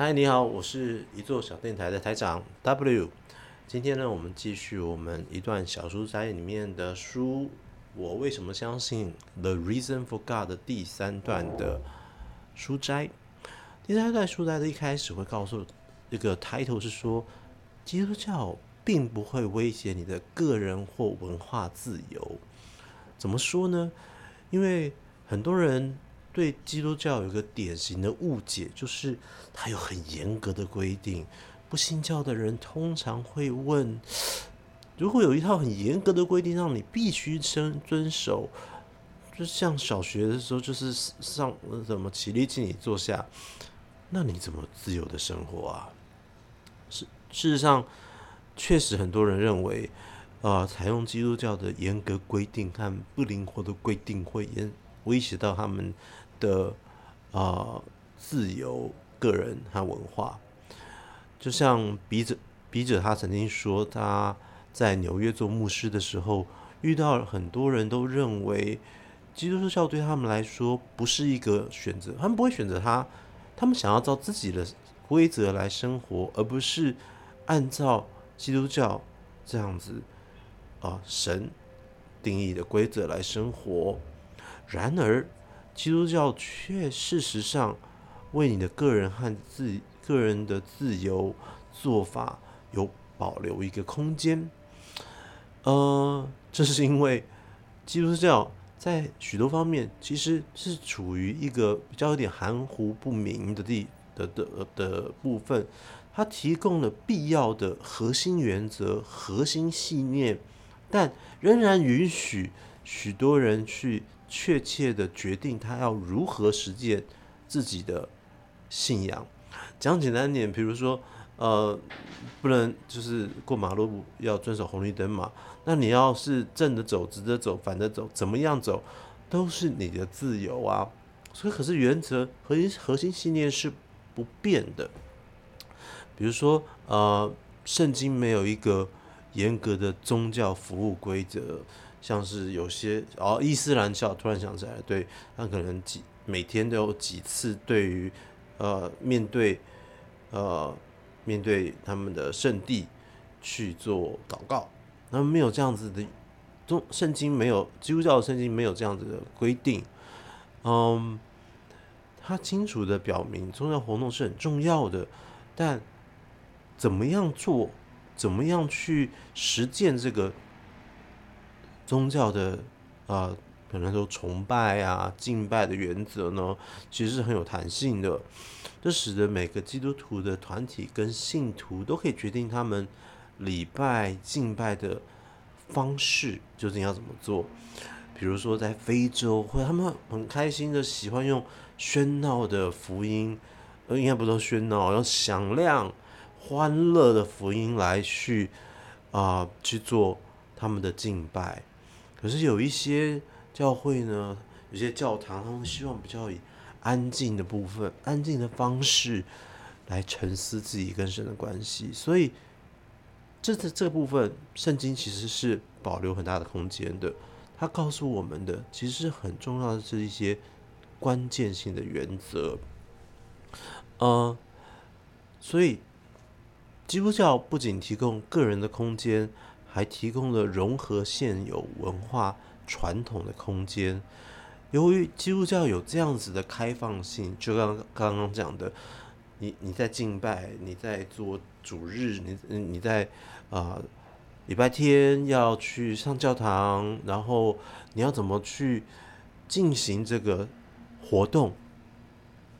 嗨，你好，我是一座小电台的台长 W。今天呢，我们继续我们一段小书斋里面的书。我为什么相信 The Reason for God 的第三段的书斋？第三段书斋的一开始会告诉一个 title 是说，基督教并不会威胁你的个人或文化自由。怎么说呢？因为很多人。对基督教有一个典型的误解，就是它有很严格的规定。不信教的人通常会问：如果有一套很严格的规定让你必须遵遵守，就像小学的时候，就是上什么起立敬礼坐下，那你怎么自由的生活啊？事事实上，确实很多人认为，啊、采用基督教的严格规定和不灵活的规定会严威胁到他们。的啊、自由个人和文化，就像笔者笔者他曾经说，他在纽约做牧师的时候，遇到很多人都认为基督教对他们来说不是一个选择，他们不会选择他，他们想要照自己的规则来生活，而不是按照基督教这样子啊、神定义的规则来生活。然而，基督教却事实上为你的个人和自个人的自由做法有保留一个空间。呃，这是因为基督教在许多方面其实是处于一个比较有点含糊不明的地的的的部分，它提供了必要的核心原则、核心信念，但仍然允许许多人去。确切的决定他要如何实践自己的信仰。讲简单点，比如说，呃，不能就是过马路要遵守红绿灯嘛。那你要是正的走、直的走、反的走，怎么样走都是你的自由啊。所以，可是原则核心核心信念是不变的。比如说，呃，圣经没有一个严格的宗教服务规则。像是有些哦，伊斯兰教突然想起来，对，他可能几每天都有几次对于呃面对呃面对他们的圣地去做祷告，那么没有这样子的，中圣经没有基督教圣经没有这样子的规定，嗯，他清楚的表明宗教活动是很重要的，但怎么样做，怎么样去实践这个。宗教的啊、呃，可能说崇拜啊、敬拜的原则呢，其实是很有弹性的。这使得每个基督徒的团体跟信徒都可以决定他们礼拜敬拜的方式究竟要怎么做。比如说在非洲，或者他们很开心的喜欢用喧闹的福音，呃，应该不说喧闹，用响亮、欢乐的福音来去啊、去做他们的敬拜。可是有一些教会呢，有些教堂，他们希望比较以安静的部分、安静的方式来沉思自己跟神的关系。所以，这这这部分，圣经其实是保留很大的空间的。它告诉我们的，其实很重要的是一些关键性的原则。呃，所以基督教不仅提供个人的空间。还提供了融合现有文化传统的空间。由于基督教有这样子的开放性，就刚刚刚讲的，你你在敬拜，你在做主日，你你在啊、礼拜天要去上教堂，然后你要怎么去进行这个活动，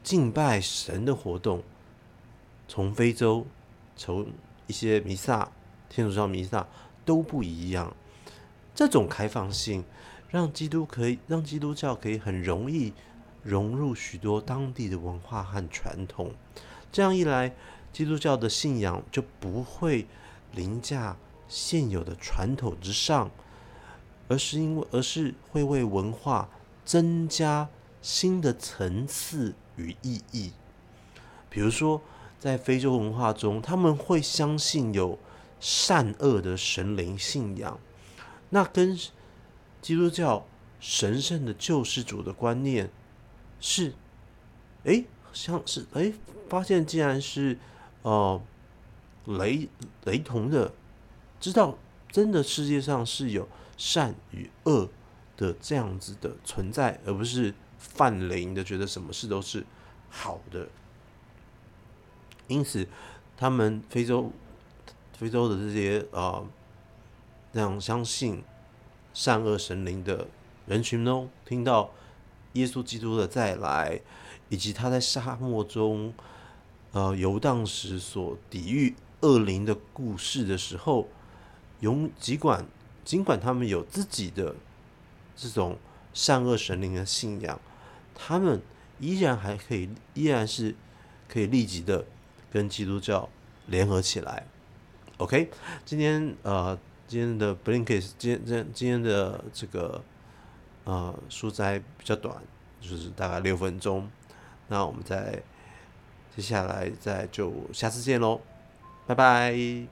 敬拜神的活动，从非洲，从一些弥撒，天主教弥撒。都不一样，这种开放性让基督可以让基督教可以很容易融入许多当地的文化和传统。这样一来，基督教的信仰就不会凌驾现有的传统之上，而是因为而是会为文化增加新的层次与意义。比如说，在非洲文化中，他们会相信有。善恶的神灵信仰，那跟基督教神圣的救世主的观念是，诶，像是哎、发现竟然是哦、呃、雷雷同的，知道真的世界上是有善与恶的这样子的存在，而不是泛灵的觉得什么事都是好的。因此，他们非洲非洲的这些啊，这、样相信善恶神灵的人群呢，听到耶稣基督的再来，以及他在沙漠中呃游荡时所抵御恶灵的故事的时候，永尽管尽管他们有自己的这种善恶神灵的信仰，他们依然还可以，依然是可以立即的。跟基督教联合起来，OK，今天呃，今天的 Blinkist，今天今今天的这个呃书斋比较短，就是大概六分钟。那我们再接下来再就下次见喽，拜拜。